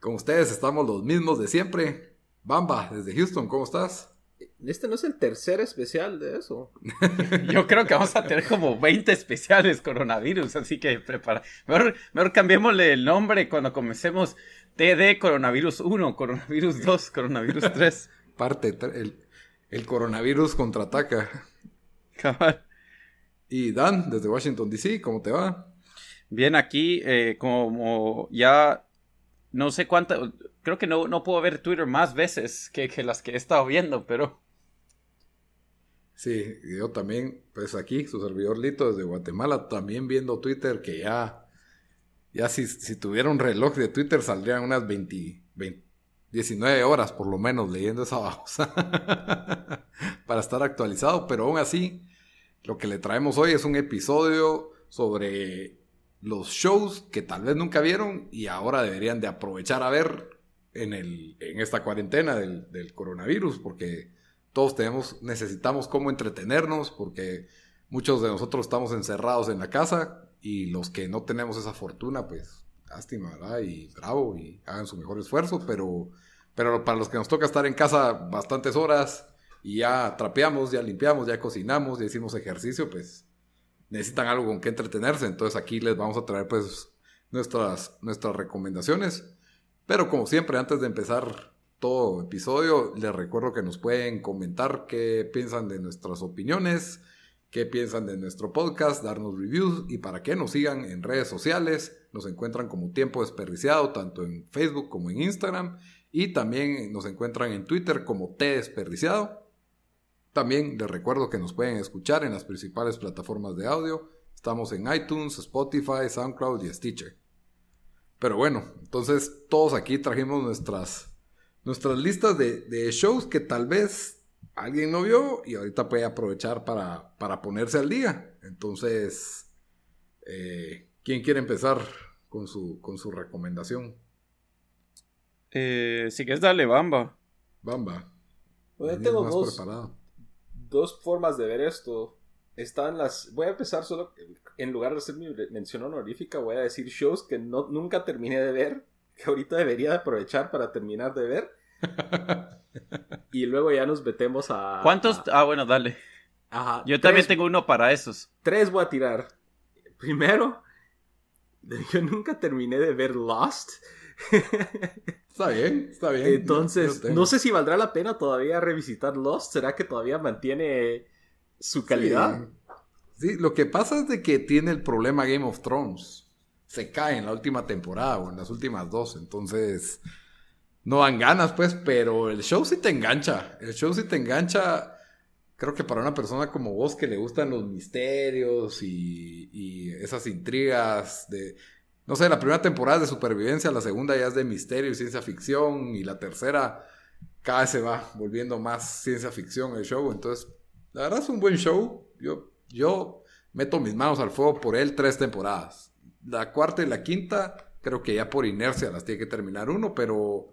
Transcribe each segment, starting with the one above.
Con ustedes estamos los mismos de siempre. Bamba, desde Houston, ¿cómo estás? Este no es el tercer especial de eso. Yo creo que vamos a tener como 20 especiales coronavirus, así que prepara. Mejor, mejor cambiémosle el nombre cuando comencemos. TD Coronavirus 1, Coronavirus 2, Coronavirus 3. Parte, el, el coronavirus contraataca. Cabal. Y Dan, desde Washington DC, ¿cómo te va? Bien, aquí, eh, como ya no sé cuánto, creo que no, no puedo ver Twitter más veces que, las que he estado viendo, pero... Sí, yo también, pues aquí, su servidor Lito desde Guatemala, también viendo Twitter, que ya, ya si, si tuviera un reloj de Twitter saldrían unas 20, 19 horas por lo menos leyendo esa babosa para estar actualizado, pero aún así, lo que le traemos hoy es un episodio sobre los shows que tal vez nunca vieron y ahora deberían de aprovechar a ver en, el, en esta cuarentena del, del coronavirus, porque todos tenemos, necesitamos cómo entretenernos, porque muchos de nosotros estamos encerrados en la casa y los que no tenemos esa fortuna, pues lástima, ¿verdad? Y bravo, y hagan su mejor esfuerzo, pero, pero para los que nos toca estar en casa bastantes horas y ya trapeamos, ya limpiamos, ya cocinamos, ya hicimos ejercicio, pues necesitan algo con que entretenerse. Entonces aquí les vamos a traer pues nuestras, nuestras recomendaciones. Pero como siempre, antes de empezar todo episodio, les recuerdo que nos pueden comentar qué piensan de nuestras opiniones, qué piensan de nuestro podcast, darnos reviews y para que nos sigan en redes sociales. Nos encuentran como Tiempo Desperdiciado, tanto en Facebook como en Instagram. Y también nos encuentran en Twitter como T Desperdiciado. También les recuerdo que nos pueden escuchar en las principales plataformas de audio. Estamos en iTunes, Spotify, SoundCloud y Stitcher. Pero bueno, entonces todos aquí trajimos nuestras, nuestras listas de, shows que tal vez alguien no vio y ahorita puede aprovechar para, para ponerse al día. Entonces, eh, ¿quién quiere empezar con su, con su recomendación? Eh, si quieres, dale, Bamba. Bamba. Pues tengo dos, preparado dos formas de ver esto. Están las. Voy a empezar solo. En lugar de hacer mi mención honorífica, voy a decir shows que no, nunca terminé de ver. Que ahorita debería aprovechar para terminar de ver. y luego ya nos metemos a. ¿Cuántos? Ah, bueno, dale. Ajá. Yo también tengo uno para esos. Tres voy a tirar. Primero, yo nunca terminé de ver Lost. Está bien, está bien. Entonces, no sé si valdrá la pena todavía revisitar Lost. ¿Será que todavía mantiene su calidad? Sí. lo que pasa es de que tiene el problema Game of Thrones. Se cae en la última temporada o en las últimas dos. Entonces, no dan ganas, pues, pero el show sí te engancha. El show sí te engancha. Creo que para una persona como vos que le gustan los misterios y, y esas intrigas de no sé, la primera temporada es de supervivencia, la segunda ya es de misterio y ciencia ficción, y la tercera cada vez se va volviendo más ciencia ficción el show. Entonces, la verdad es un buen show. Yo, yo meto mis manos al fuego por él tres temporadas. La cuarta y la quinta, creo que ya por inercia las tiene que terminar uno, pero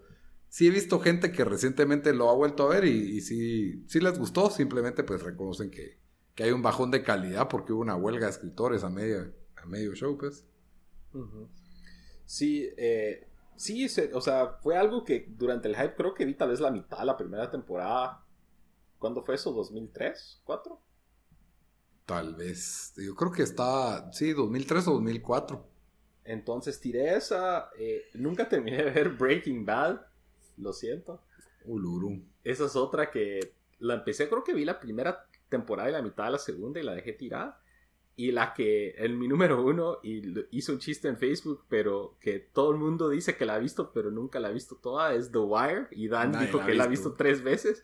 sí he visto gente que recientemente lo ha vuelto a ver y, sí, sí les gustó, simplemente pues reconocen que, que, hay un bajón de calidad porque hubo una huelga de escritores a medio, a medio show, pues. Sí, eh, sí, o sea, fue algo que durante el hype creo que vi tal vez la mitad de la primera temporada. ¿Cuándo fue eso? ¿2003? ¿4? Tal vez. Yo creo que está, sí, 2003 o 2004. Entonces tiré esa. Eh, nunca terminé de ver Breaking Bad. Lo siento. Uluru. Esa es otra que la empecé, creo que vi la primera temporada y la mitad de la segunda y la dejé tirada. Y la que, el mi número uno, y hizo un chiste en Facebook, pero que todo el mundo dice que la ha visto, pero nunca la ha visto toda, es The Wire. Y Dan dijo que la ha visto tres veces.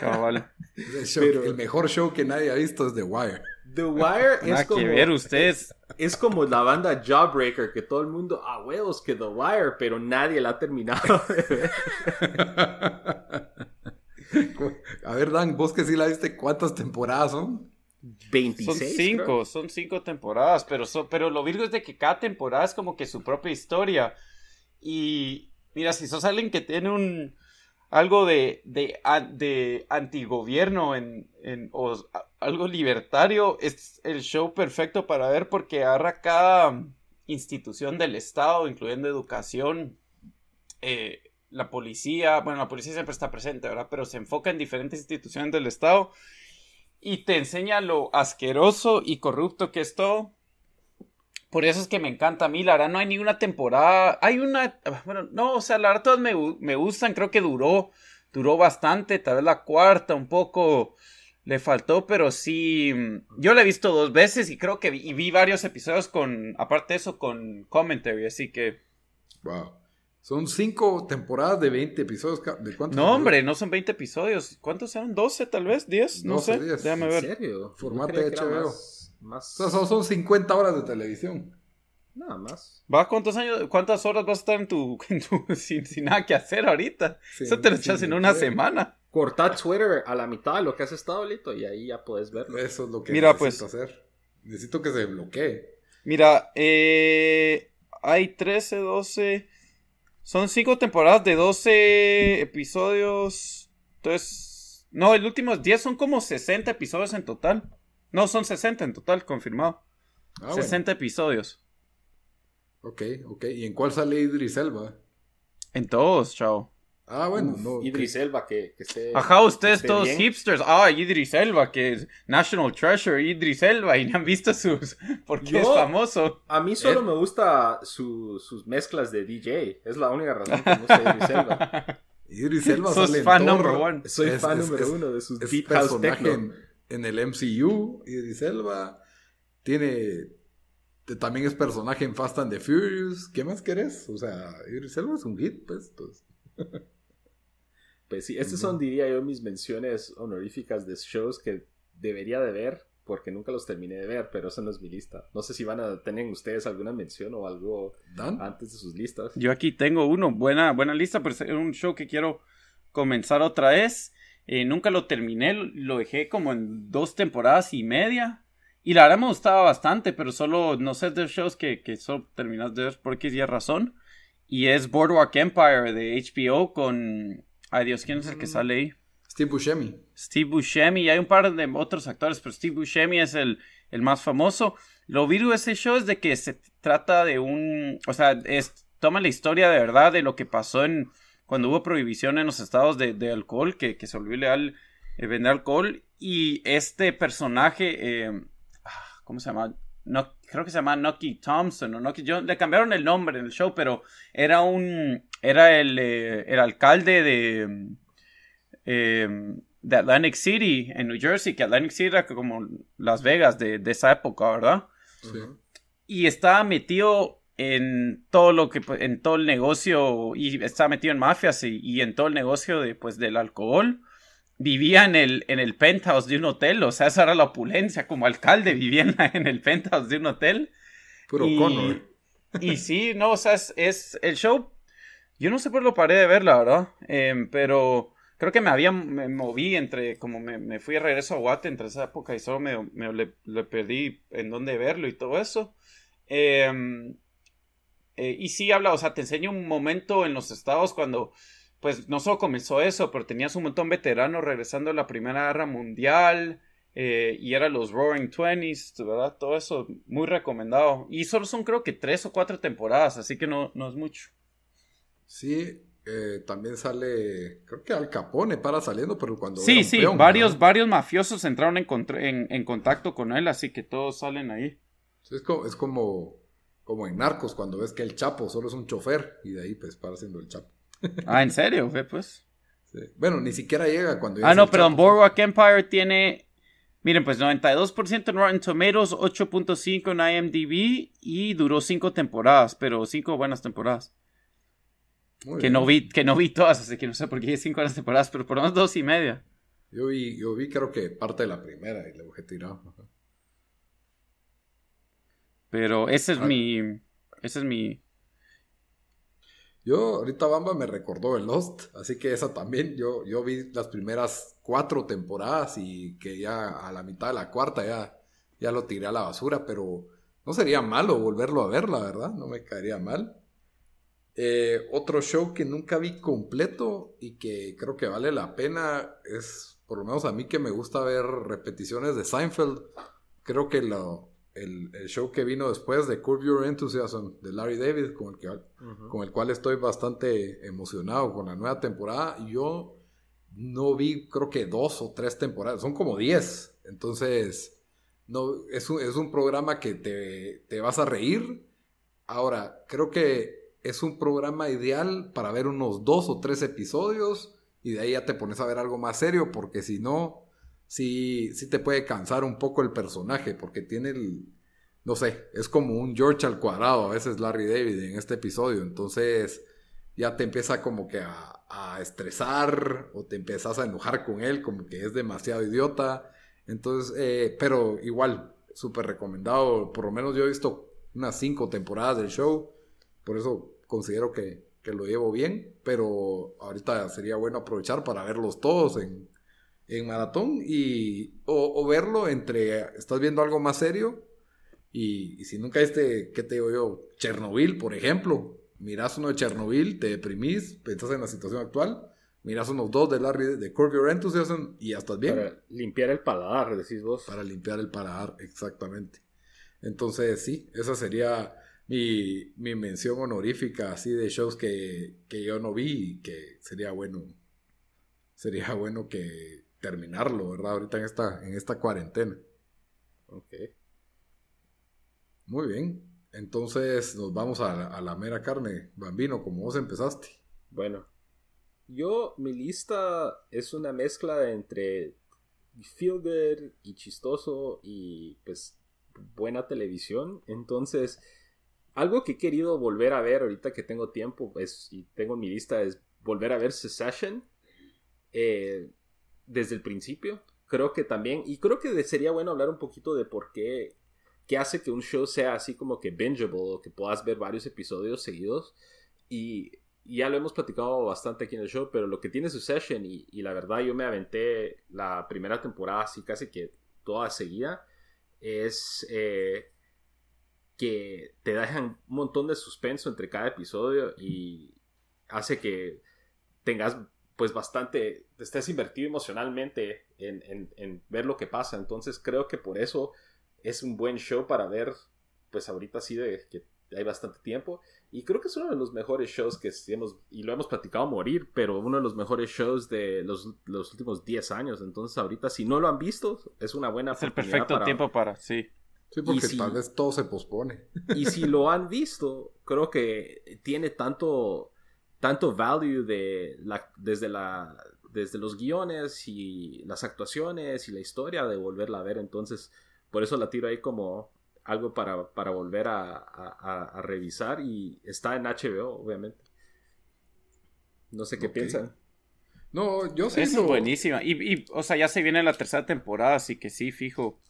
vale. el, mejor show que nadie ha visto es The Wire. The Wire es como. ver, ustedes. Es como la banda Jawbreaker, que todo el mundo, a ah, huevos, que The Wire, pero nadie la ha terminado A ver, Dan, vos que sí la viste, ¿cuántas temporadas son? 26. Son cinco, son cinco temporadas, pero, pero lo virgo es de que cada temporada es como que su propia historia. Y mira, si sos alguien que tiene un algo de, de, de antigobierno en, en, o algo libertario, es el show perfecto para ver porque agarra cada institución del Estado, incluyendo educación, eh, la policía, bueno, la policía siempre está presente, ¿verdad? Pero se enfoca en diferentes instituciones del Estado y te enseña lo asqueroso y corrupto que es todo. Por eso es que me encanta a mí, la verdad no hay ninguna temporada, hay una, bueno, no, o sea, la verdad todas me, me gustan, creo que duró, duró bastante, tal vez la cuarta un poco le faltó, pero sí, yo la he visto dos veces y creo que vi, vi varios episodios con, aparte de eso, con commentary, así que... Wow. Son cinco temporadas de 20 episodios. ¿De cuántos? No, hombre, no son 20 episodios. ¿Cuántos eran? ¿12 tal vez? ¿10? No sé. Déjame ver. ¿En serio? Formato de HBO. Más, O sea, son 50 horas de televisión. Nada más. ¿Va? ¿Cuántos años, cuántas horas vas a estar en tu, en tu sin, nada que hacer ahorita? Eso te lo echas en una semana. Cortar Twitter a la mitad de lo que has estado, Lito, y ahí ya puedes verlo. Eso es lo que Mira, necesito pues, hacer. Necesito que se bloquee. Mira, eh, hay 13, 12... Son cinco temporadas de 12 episodios. Entonces. No, el último 10 son como 60 episodios en total. No, son 60 en total, confirmado. 60 ah, episodios. Ok, ok. ¿Y en cuál sale Idris Elba? En todos, chao. Ah, bueno, no. Idris Elba, que, que esté. Ajá, ustedes todos hipsters. Ah, Idris Elba, que es National Treasure, Idris Elba, y no han visto sus. porque es famoso. A mí solo me gusta sus mezclas de DJ. Es la única razón que me gusta Idris Elba. Idris Elba Sos fan number one. Soy fan número uno de sus deep house techno. En, en el MCU, Idris Elba. Tiene también es personaje en Fast and the Furious. ¿Qué más querés? O sea, Idris Elba es un hit, pues. Entonces. Pues sí, estas son, diría yo, mis menciones honoríficas de shows que debería de ver, porque nunca los terminé de ver, pero esa no es mi lista. No sé si van a tener ustedes alguna mención o algo antes de sus listas. Yo aquí tengo uno, buena, buena lista, pero es un show que quiero comenzar otra vez. Eh, nunca lo terminé, lo dejé como en dos temporadas y media. Y la verdad me gustaba bastante, pero solo, no sé, de shows que, que solo terminas de ver por qué razón. Y es Boardwalk Empire de HBO con Ay Dios, ¿quién es el que sale ahí? Steve Buscemi. Steve Buscemi, y hay un par de otros actores, pero Steve Buscemi es el, el más famoso. Lo viru de ese show es de que se trata de un, o sea, es, toma la historia de verdad de lo que pasó en, cuando hubo prohibición en los estados de, de alcohol, que, que, se volvió ilegal eh, vender alcohol, y este personaje, eh, ah, ¿cómo se llama? No, creo que se llama Nucky Thompson o Nucky Jones. Le cambiaron el nombre en el show, pero era un. Era el, eh, alcalde de. Eh, de Atlantic City, en New Jersey, que Atlantic City era como Las Vegas de, esa época, ¿verdad? Sí. Y estaba metido en todo lo que en todo el negocio y estaba metido en mafias y, y en todo el negocio de pues del alcohol vivía en el, en el penthouse de un hotel, o sea, esa era la opulencia, como alcalde vivía en, el penthouse de un hotel. Puro y, Y sí, no, o sea, es, el show, yo no sé por lo paré de ver, la verdad, em, pero creo que me había, me moví entre, como me, fui de regreso a Guate entre esa época y solo me, le, perdí en dónde verlo y todo eso. Em, eh, y sí habla, o sea, te enseño un momento en los estados cuando pues no solo comenzó eso, pero tenías un montón de veteranos regresando a la Primera Guerra Mundial. Eh, y eran los Roaring Twenties, ¿verdad? Todo eso muy recomendado. Y solo son creo que tres o cuatro temporadas, así que no, no es mucho. Sí, eh, también sale, creo que Al Capone para saliendo, pero cuando... Sí, sí, varios, varios mafiosos entraron en, en, contacto con él, así que todos salen ahí. es, como, es como, como en Narcos, cuando ves que el Chapo solo es un chofer y de ahí pues para siendo el Chapo. Ah, ¿en serio? pues. Bueno, ni siquiera llega cuando... Ah, no, perdón, Boardwalk Empire tiene... Miren, pues 92% en Rotten Tomatoes, 8.5 en IMDb y duró 5 temporadas, pero 5 buenas temporadas. que no, vi, que no vi todas, así que no sé por qué hay 5 buenas temporadas, pero por lo menos 2 y media. Yo vi, yo vi creo que parte de la primera y le dejé tirado. Pero ese es ah. mi. Ese es mi. Yo, ahorita Bamba me recordó el Lost, así que esa también. Yo, yo vi las primeras cuatro temporadas y que ya a la mitad de la cuarta ya, ya lo tiré a la basura, pero no sería malo volverlo a ver, la verdad, no me caería mal. Eh, otro show que nunca vi completo y que creo que vale la pena es, por lo menos a mí que me gusta ver repeticiones de Seinfeld, creo que lo, el, show que vino después de Curve Your Enthusiasm de Larry David, con el, que, con el cual estoy bastante emocionado con la nueva temporada. Y yo no vi, creo que dos o tres temporadas, son como diez. Entonces, no, es, un, es un programa que te, te vas a reír. Ahora, creo que es un programa ideal para ver unos dos o tres episodios y de ahí ya te pones a ver algo más serio, porque si no, sí, te puede cansar un poco el personaje, porque tiene el, no sé, es como un George al cuadrado, a veces Larry David en este episodio, entonces ya te empieza como que a, estresar o te empiezas a enojar con él, como que es demasiado idiota, entonces, eh, pero igual, súper recomendado, por lo menos yo he visto unas cinco temporadas del show, por eso considero que, que lo llevo bien, pero ahorita sería bueno aprovechar para verlos todos en, en maratón y o, verlo entre estás viendo algo más serio y, si nunca este, ¿qué te digo yo? Chernobyl, por ejemplo. Miras uno de Chernobyl, te deprimís, pensás en la situación actual. Miras unos dos de Larry de Curve Your Enthusiasm y ya estás bien. Para limpiar el paladar, decís vos. Para limpiar el paladar, exactamente. Entonces, sí, esa sería mi, mi mención honorífica así de shows que, que yo no vi y que sería bueno. Sería bueno que, terminarlo, ¿verdad? Ahorita en esta, en esta cuarentena. Ok. Muy bien. Entonces nos vamos a la, mera carne. Bambino, como vos empezaste. Bueno, yo, mi lista es una mezcla entre feel good y chistoso y pues buena televisión. Entonces, algo que he querido volver a ver ahorita que tengo tiempo es, y tengo mi lista es volver a ver Secession. Eh, desde el principio. Creo que también, y creo que sería bueno hablar un poquito de por qué, qué hace que un show sea así como que bingeable, o que puedas ver varios episodios seguidos. Y, ya lo hemos platicado bastante aquí en el show, pero lo que tiene su session, y, y, la verdad yo me aventé la primera temporada así casi que toda seguida, es eh, que te dejan un montón de suspenso entre cada episodio y hace que tengas pues bastante, te estés invertido emocionalmente en, ver lo que pasa. Entonces creo que por eso es un buen show para ver, pues ahorita sí de que hay bastante tiempo. Y creo que es uno de los mejores shows que hemos, y lo hemos platicado a morir, pero uno de los mejores shows de los, últimos 10 años. Entonces ahorita si no lo han visto, es una buena Es el perfecto tiempo para, sí. Sí, porque tal vez todo se pospone. Y si lo han visto, creo que tiene tanto tanto value de la, desde, la, desde los guiones y las actuaciones y la historia de volverla a ver. Entonces, por eso la tiro ahí como algo para, para volver a, revisar y está en HBO, obviamente. No sé qué piensan. No, yo sí. Es buenísima. Y, y, o sea, ya se viene la tercera temporada, así que sí, fijo.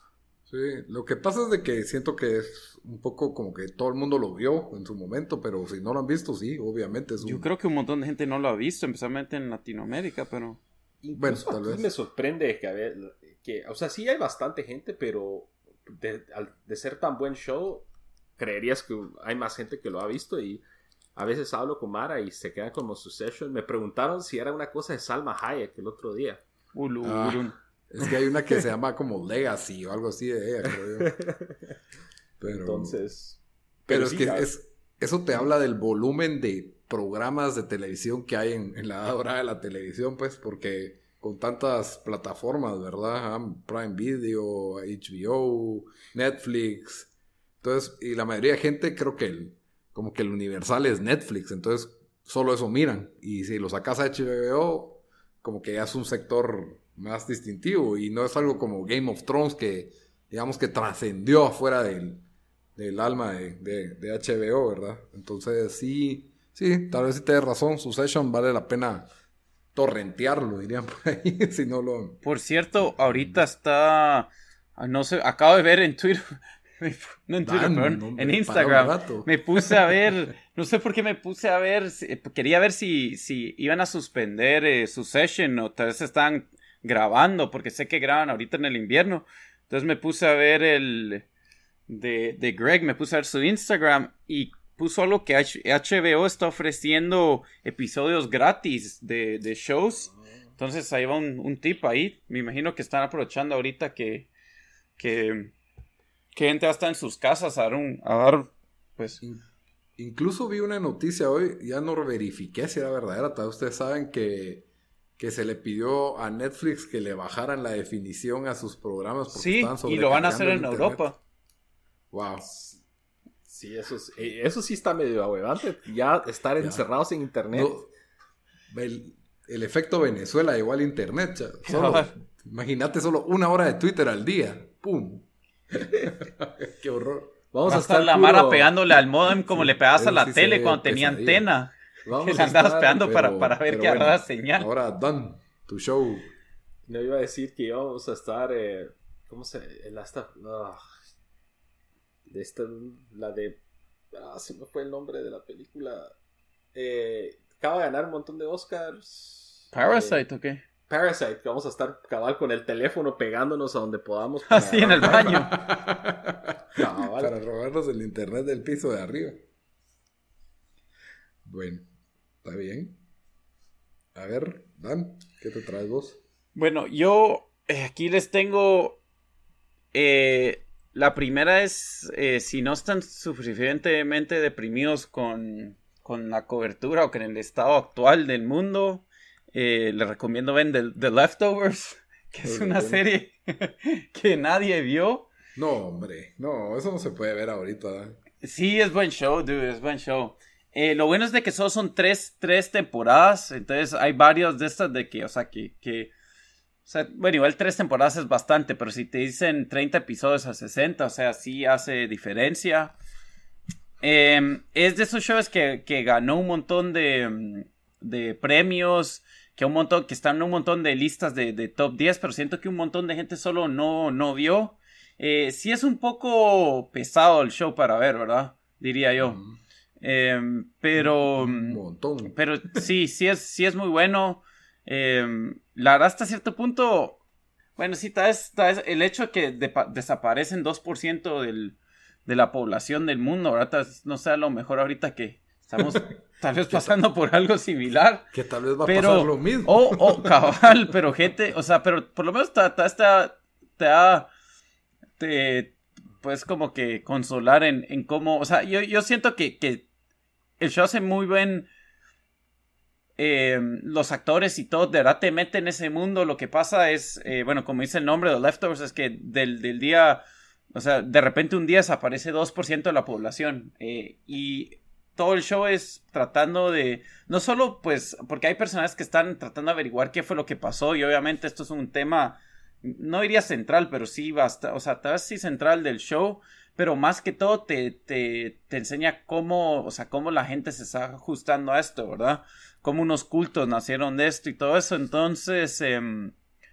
Sí, lo que pasa es de que siento que es un poco como que todo el mundo lo vio en su momento, pero si no lo han visto, sí, obviamente es Yo creo que un montón de gente no lo ha visto, especialmente en Latinoamérica, pero... bueno, tal vez. me sorprende que, a ver, que, o sea, sí hay bastante gente, pero de, de ser tan buen show, creerías que hay más gente que lo ha visto y a veces hablo con Mara y se quedan como su session. Me preguntaron si era una cosa de Salma Hayek el otro día. Ah. Es que hay una que se llama como Legacy o algo así de ella, creo yo. Pero, Entonces. Pero, es que es, eso te habla del volumen de programas de televisión que hay en, la hora de la televisión, pues, porque con tantas plataformas, ¿verdad? Prime Video, HBO, Netflix. Entonces, y la mayoría de gente creo que el, como que el universal es Netflix, entonces solo eso miran. Y si lo sacas a HBO, como que ya es un sector más distintivo y no es algo como Game of Thrones que digamos que trascendió afuera del, del alma de, de, HBO, ¿verdad? Entonces sí, sí, tal vez si tienes razón, su session vale la pena torrentearlo, dirían por ahí, si no lo... Por cierto, ahorita está, no sé, acabo de ver en Twitter, no en Twitter, en Instagram. Me puse a ver, no sé por qué me puse a ver, quería ver si, si iban a suspender eh, su session o tal vez están grabando, porque sé que graban ahorita en el invierno. Entonces me puse a ver el de, de Greg, me puse a ver su Instagram y puso algo que HBO está ofreciendo episodios gratis de, de shows. Entonces ahí va un, un, tip ahí. Me imagino que están aprovechando ahorita que, que, que gente va a estar en sus casas a dar un, a pues. Incluso vi una noticia hoy, ya no verifiqué si era verdadera, ustedes saben que, que se le pidió a Netflix que le bajaran la definición a sus programas. Porque sí, y lo van a hacer en Europa. Wow. Sí, eso, eh, eso sí está medio ahuevante. Ya estar encerrados en internet. el, efecto Venezuela igual internet. imagínate solo una hora de Twitter al día. ¡Pum! Qué horror. Vamos a estar la Mara pegándole al modem como le pegabas a la tele cuando tenía antena. Vamos que le andabas pegando para, para, ver que bueno, señal. Ahora, Dan, tu show. No iba a decir que íbamos a estar. Eh, ¿Cómo se.? El hasta. Ah, de esta, la de, ah, se me fue el nombre de la película, eh, acaba de ganar un montón de Oscars. Parasite, ¿o qué? Parasite, que vamos a estar cabal con el teléfono pegándonos a donde podamos. Así en el baño. Para robarnos el internet del piso de arriba. Bueno, está bien. A ver, Dan, ¿qué te traes vos? Bueno, yo eh, aquí les tengo eh, la primera es, eh, si no están suficientemente deprimidos con, la cobertura o con el estado actual del mundo, eh, les recomiendo ver The, Leftovers, que es una serie que nadie vio. No, hombre, no, eso no se puede ver ahorita. Sí, es buen show, dude, es buen show. Eh, lo bueno es de que solo son tres, tres temporadas, entonces hay varios de estas de que, o sea, que, que bueno, igual tres temporadas es bastante, pero si te dicen 30 episodios a 60, o sea, sí hace diferencia. Em, es de esos shows que, ganó un montón de, de, premios, que un montón, que están en un montón de listas de, top 10, pero siento que un montón de gente solo no, no vio. Eh, sí es un poco pesado el show para ver, ¿verdad? Diría yo. Em, pero. Un montón. Pero sí, sí es, sí es muy bueno. Em, la verdad, hasta cierto punto, bueno, sí, tal vez, el hecho de que desaparecen 2% del, de la población del mundo, ¿verdad? no sea lo mejor ahorita que estamos tal vez pasando por algo similar. Que tal vez va a pasar lo mismo. O, oh, cabal, pero gente, o sea, pero por lo menos te, te, da, te, puedes como que consolar en, en cómo, o sea, yo, yo siento que, que el show hace muy buen eh, los actores y todo de verdad te meten en ese mundo. Lo que pasa es, eh, bueno, como dice el nombre de Leftovers, es que del, día, o sea, de repente un día desaparece 2% de la población. Eh, y todo el show es tratando de, no solo pues, porque hay personajes que están tratando de averiguar qué fue lo que pasó y obviamente esto es un tema, no diría central, pero sí basta, o sea, tal vez sí central del show, pero más que todo te, te, te enseña cómo, o sea, cómo la gente se está ajustando a esto, ¿verdad? Cómo unos cultos nacieron de esto y todo eso. Entonces, eh,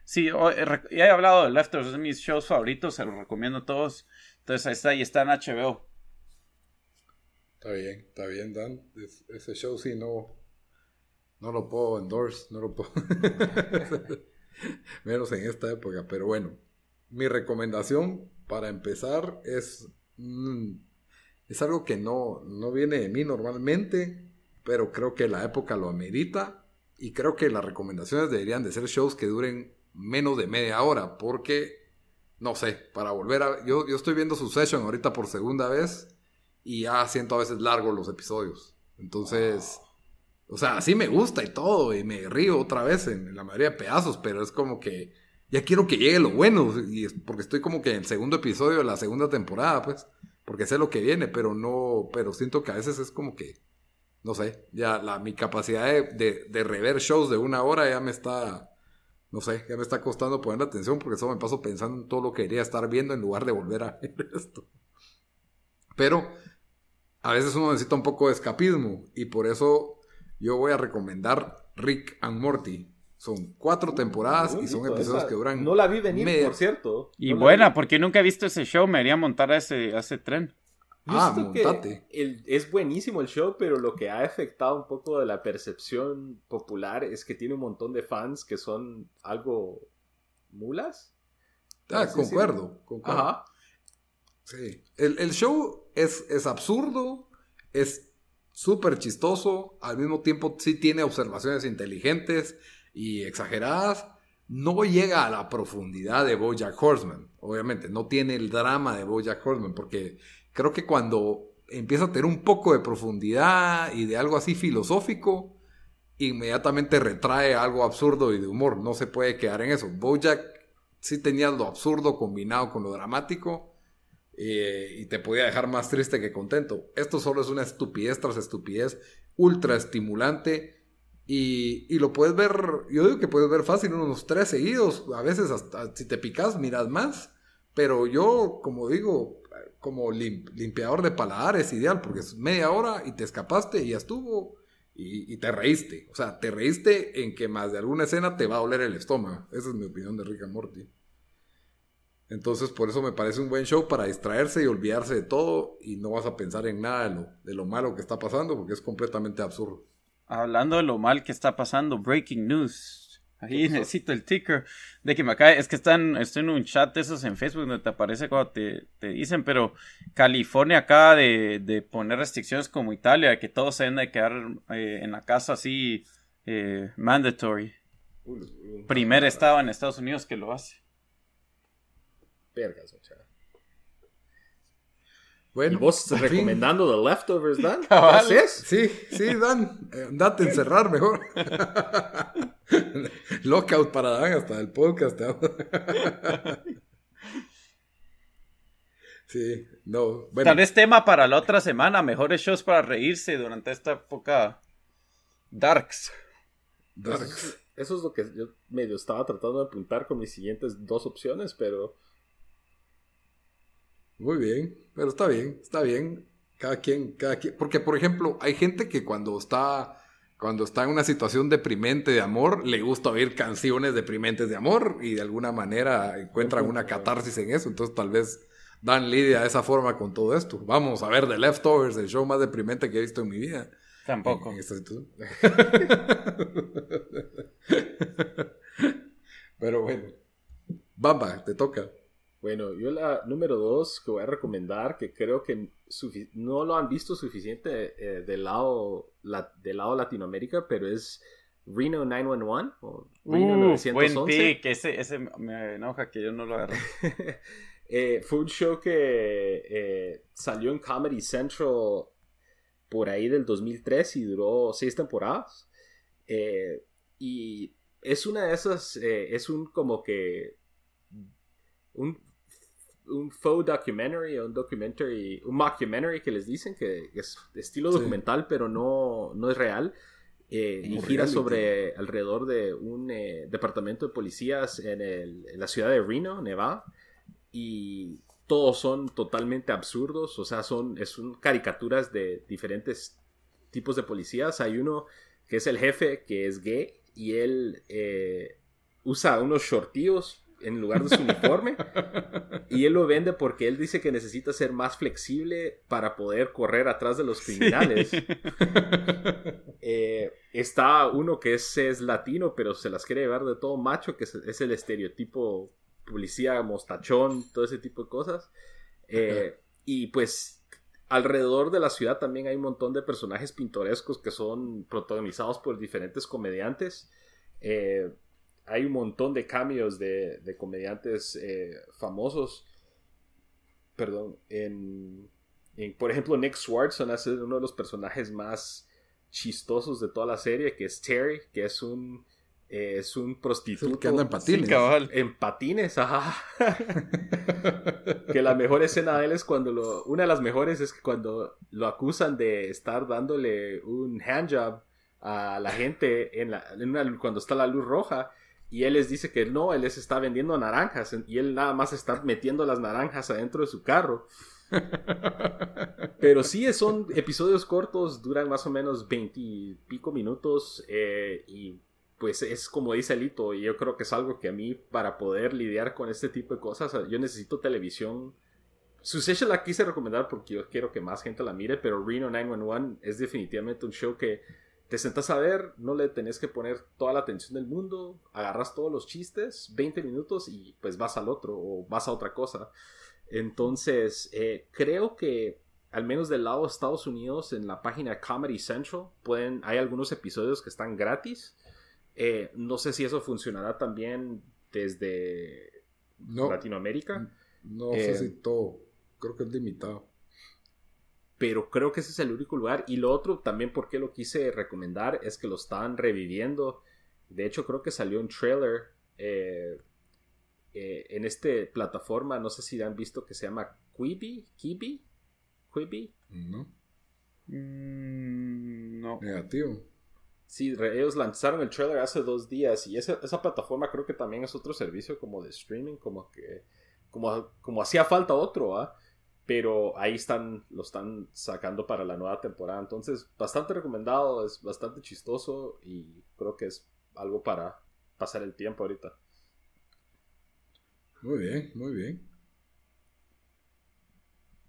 sí, ya he hablado de Leftovers, es de mis shows favoritos, se los recomiendo a todos. Entonces ahí está, ahí está en HBO. Está bien, está bien, Dan. ese show sí no, no lo puedo endorse, no lo puedo. Menos en esta época, pero bueno. Mi recomendación para empezar es. Mm, es algo que no, no viene de mí normalmente pero creo que la época lo amerita y creo que las recomendaciones deberían de ser shows que duren menos de media hora, porque, no sé, para volver a... Yo, yo estoy viendo su session ahorita por segunda vez y ya siento a veces largos los episodios. Entonces, o sea, sí me gusta y todo, y me río otra vez en, la mayoría de pedazos, pero es como que ya quiero que llegue lo bueno, y porque estoy como que en el segundo episodio de la segunda temporada, pues, porque sé lo que viene, pero no, pero siento que a veces es como que no sé, ya la, mi capacidad de, de, rever shows de una hora ya me está, no sé, ya me está costando poner atención porque eso me paso pensando en todo lo que quería estar viendo en lugar de volver a ver esto. Pero a veces uno necesita un poco de escapismo y por eso yo voy a recomendar Rick and Morty. Son cuatro temporadas y son episodios que duran. No la vi venir, por cierto. Y buena, porque nunca he visto ese show. Me haría montar a ese, a ese tren. Ah, montate. es buenísimo el show, pero lo que ha afectado un poco de la percepción popular es que tiene un montón de fans que son algo mulas. Ah, concuerdo, concuerdo. Ajá. Sí. El, el show es, es absurdo, es súper chistoso, al mismo tiempo sí tiene observaciones inteligentes y exageradas. No llega a la profundidad de Bojack Horseman, obviamente, no tiene el drama de Bojack Horseman, porque creo que cuando empieza a tener un poco de profundidad y de algo así filosófico, inmediatamente retrae algo absurdo y de humor. No se puede quedar en eso. Bojack sí tenía lo absurdo combinado con lo dramático eh, y te podía dejar más triste que contento. Esto solo es una estupidez tras estupidez, ultra estimulante. Y, y, lo puedes ver, yo digo que puedes ver fácil unos tres seguidos, a veces hasta si te picas miras más, pero yo, como digo, como limpiador de paladares ideal, porque es media hora y te escapaste y ya estuvo y, te reíste. O sea, te reíste en que más de alguna escena te va a doler el estómago. Esa es mi opinión de Rick and Morty. Entonces, por eso me parece un buen show para distraerse y olvidarse de todo y no vas a pensar en nada de lo, de lo malo que está pasando porque es completamente absurdo. Hablando de lo mal que está pasando, breaking news. Ahí necesito el ticker de que me cae. Es que están, estoy en un chat de esos en Facebook donde te aparece cuando te, dicen, pero California acaba de, poner restricciones como Italia, que todos se deben de quedar eh, en la casa así eh, mandatory. Primer estado en Estados Unidos que lo hace. Vergas, bueno, ¿Y vos recomendando The Leftovers, Dan? ¿Qué haces? Sí, sí, Dan. Eh, date encerrar mejor. Lockout para Dan hasta el podcast. sí, no. Bueno. Tal vez tema para la otra semana. Mejores shows para reírse durante esta época. Darks. Darks. Eso es lo que yo medio estaba tratando de apuntar con mis siguientes dos opciones, pero muy bien, pero está bien, está bien. Cada quien, cada quien. Porque, por ejemplo, hay gente que cuando está, cuando está en una situación deprimente de amor, le gusta oír canciones deprimentes de amor y de alguna manera encuentran una catarsis en eso. Entonces, tal vez dan lidia de esa forma con todo esto. Vamos a ver The Leftovers, el show más deprimente que he visto en mi vida. Tampoco. Pero bueno. Bamba, te toca. Bueno, yo la número dos que voy a recomendar, que creo que no lo han visto suficiente eh, del, lado, del lado Latinoamérica, pero es Reno 911 o Reno 911. Buen pick, ese, ese me enoja que yo no lo agarré. eh, fue un show que eh, salió en Comedy Central por ahí del 2003 y duró seis temporadas. Eh, y es una de esas, es un como que un un faux documentary o un documentary, un mockumentary que les dicen que es estilo documental pero no, no es real. Eh, y gira sobre alrededor de un eh, departamento de policías en, el, en, la ciudad de Reno, Nevada. Y todos son totalmente absurdos, o sea, son, son caricaturas de diferentes tipos de policías. Hay uno que es el jefe, que es gay, y él eh, usa unos shortillos en lugar de su uniforme. y él lo vende porque él dice que necesita ser más flexible para poder correr atrás de los criminales. Eh, está uno que es, es, latino, pero se las quiere llevar de todo macho, que es, el estereotipo policía, mostachón, todo ese tipo de cosas. Eh, y pues alrededor de la ciudad también hay un montón de personajes pintorescos que son protagonizados por diferentes comediantes. Eh, hay un montón de cambios de, comediantes eh, famosos. Perdón, en, por ejemplo, Nick Swartzen hace uno de los personajes más chistosos de toda la serie, que es Terry, que es un eh, es un prostituto que anda en patines. en patines, ajá. que la mejor escena de él es cuando lo. Una de las mejores es que cuando lo acusan de estar dándole un handjob a la gente en la, cuando está la luz roja y él les dice que no, él les está vendiendo naranjas y él nada más está metiendo las naranjas adentro de su carro. Pero sí, son episodios cortos, duran más o menos 20 y pico minutos eh, y pues es como dice Lito, y yo creo que es algo que a mí, para poder lidiar con este tipo de cosas, yo necesito televisión. Succession la quise recomendar porque yo quiero que más gente la mire, pero Reno 911 es definitivamente un show que te sentas a ver, no le tenés que poner toda la atención del mundo, agarras todos los chistes, 20 minutos y pues vas al otro o vas a otra cosa. Entonces, eh, creo que al menos del lado de Estados Unidos, en la página Comedy Central, pueden, hay algunos episodios que están gratis. Eh, no sé si eso funcionará también desde Latinoamérica. No sé si eh, todo, creo que es limitado pero creo que ese es el único lugar. Y lo otro también porque lo quise recomendar es que lo están reviviendo. De hecho, creo que salió un trailer eh, eh, en esta plataforma. No sé si han visto que se llama Quibi. Quibi. Quibi. No. Mm, no. Negativo. Sí, ellos lanzaron el trailer hace dos días y esa, esa plataforma creo que también es otro servicio como de streaming, como que como, como hacía falta otro, ¿ah? Pero ahí están, lo están sacando para la nueva temporada. Entonces, bastante recomendado, es bastante chistoso y creo que es algo para pasar el tiempo ahorita. Muy bien, muy bien.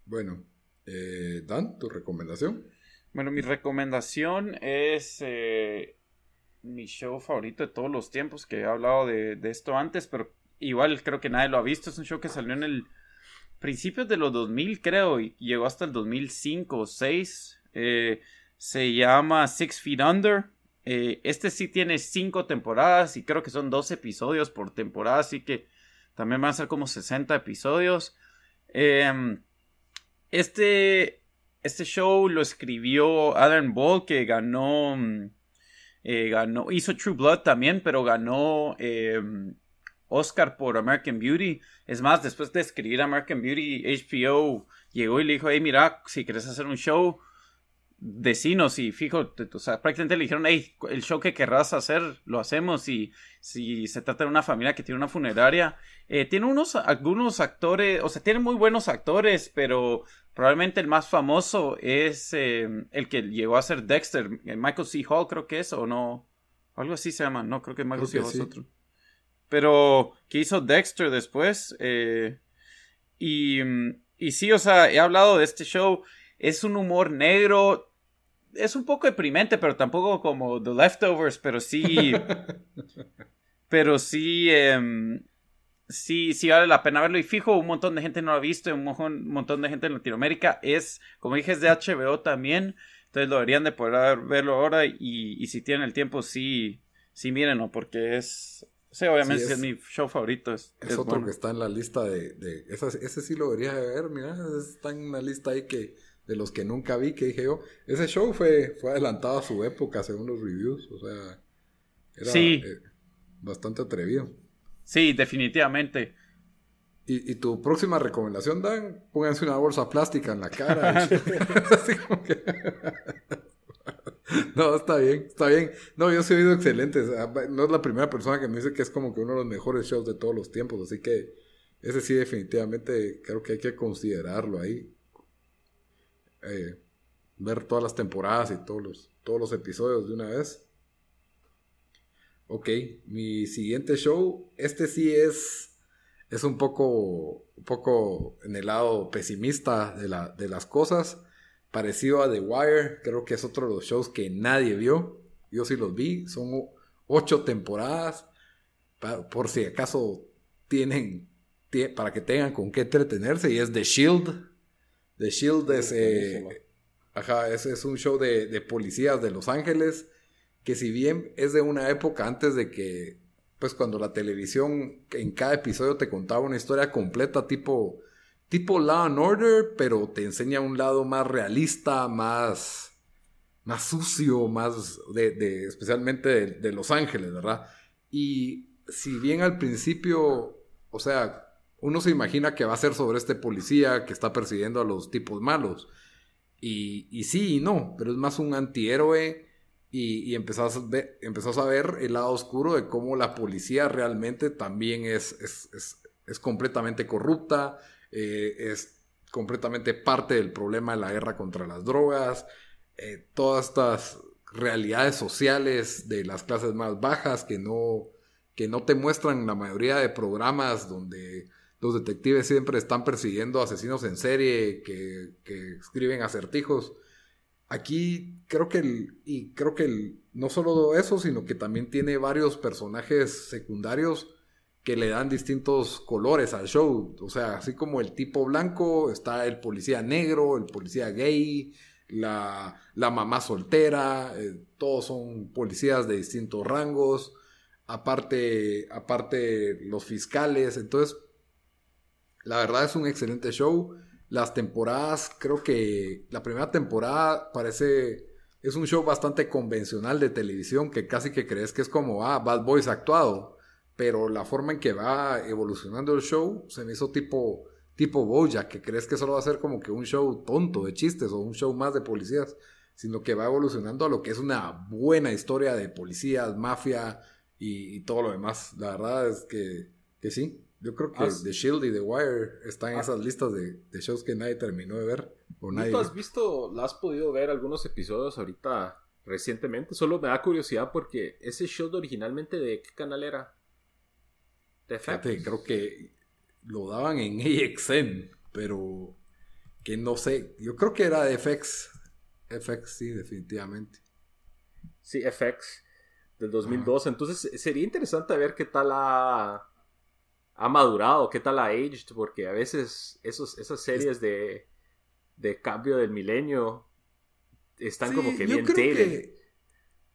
Bueno, eh, Dan, tu recomendación. Bueno, mi recomendación es eh, mi show favorito de todos los tiempos, que he hablado de, de esto antes, pero igual creo que nadie lo ha visto. Es un show que salió en el principios de los 2000, creo, y llegó hasta el 2005 o 6. Eh, se llama Six Feet Under. Eh, este sí tiene cinco temporadas y creo que son dos episodios por temporada, así que también van a ser como 60 episodios. Em, este, este show lo escribió Alan Ball, que ganó, mm, eh, ganó, hizo True Blood también, pero ganó em, Oscar por American Beauty. Es más, después de escribir American Beauty, HBO llegó y le dijo, hey, mira, si quieres hacer un show, decinos y fijo, o sea, prácticamente le dijeron, hey, el show que querrás hacer, lo hacemos y si se trata de una familia que tiene una funeraria, eh, tiene unos, algunos actores, o sea, tiene muy buenos actores, pero probablemente el más famoso es eh, el que llegó a ser Dexter, eh, Michael C. Hall creo que es, o no, algo así se llama, no, creo que Michael C. Hall es otro. Pero que hizo Dexter después. Eh, y, y sí, o sea, he hablado de este show. Es un humor negro. Es un poco deprimente, pero tampoco como The Leftovers, pero sí. pero sí. Em, sí, sí vale la pena verlo. Y fijo, un montón de gente no lo ha visto, un montón de gente en Latinoamérica. Es, como dije, es de HBO también. Entonces lo deberían de poder verlo ahora. Y, y si tienen el tiempo, sí, sí mírenlo, porque es, Sí, obviamente es, mi show favorito. Es, es, otro que está en la lista de... de ese, sí lo debería ver, mira, está en una lista ahí que de los que nunca vi, que dije yo, ese show fue, fue adelantado a su época según los reviews, o sea, era eh, bastante atrevido. Sí, definitivamente. ¿Y, tu próxima recomendación, Dan? Pónganse una bolsa plástica en la cara. Así como que... No, está bien, está bien. No, yo he oído excelentes. No es la primera persona que me dice que es como que uno de los mejores shows de todos los tiempos. Así que ese sí, definitivamente creo que hay que considerarlo ahí. Eh, ver todas las temporadas y todos los, todos los episodios de una vez. Ok, mi siguiente show, este sí es, es un poco, un poco en el lado pesimista de, la, de las cosas parecido a The Wire. Creo que es otro de los shows que nadie vio. Yo sí los vi. Son ocho temporadas. por si acaso tienen. Para que tengan con qué entretenerse. Y es The Shield. The Shield es. Eh, ajá, es, es, un show de, de policías de Los Ángeles. Que si bien es de una época antes de que. Pues cuando la televisión en cada episodio te contaba una historia completa, tipo tipo Law and Order, pero te enseña un lado más realista, más, más sucio, más de, especialmente de, Los Ángeles, ¿verdad? Y si bien al principio, o sea, uno se imagina que va a ser sobre este policía que está persiguiendo a los tipos malos. Y, y sí y no, pero es más un antihéroe. Y, y empezás, a ver, a ver el lado oscuro de cómo la policía realmente también es, es, es completamente corrupta, eh, es completamente parte del problema de la guerra contra las drogas, eh, todas estas realidades sociales de las clases más bajas que no, que no te muestran la mayoría de programas donde los detectives siempre están persiguiendo asesinos en serie que, que escriben acertijos. Aquí creo que el, y creo que el, no solo eso, sino que también tiene varios personajes secundarios que le dan distintos colores al show. O sea, así como el tipo blanco, está el policía negro, el policía gay, la, la mamá soltera, eh, todos son policías de distintos rangos, aparte, aparte los fiscales, entonces la verdad es un excelente show. Las temporadas, creo que la primera temporada parece, es un show bastante convencional de televisión que casi que crees que es como, ah, Bad Boys actuado, pero la forma en que va evolucionando el show se me hizo tipo tipo Boya, que crees que solo va a ser como que un show tonto de chistes o un show más de policías, sino que va evolucionando a lo que es una buena historia de policías, mafia y, todo lo demás. La verdad es que, que sí. Yo creo que The Shield y The Wire están en esas listas de, shows que nadie terminó de ver. O nadie... ¿Tú has visto, has podido ver algunos episodios ahorita recientemente? Solo me da curiosidad porque ese show originalmente de qué canal era? Fíjate, creo que lo daban en AXN, pero que no sé, yo creo que era de FX. FX, sí, definitivamente. Sí, FX del 2002. Entonces sería interesante ver qué tal ha, ha madurado, qué tal ha aged, porque a veces esos, esas series de, de cambio del milenio están como que bien que,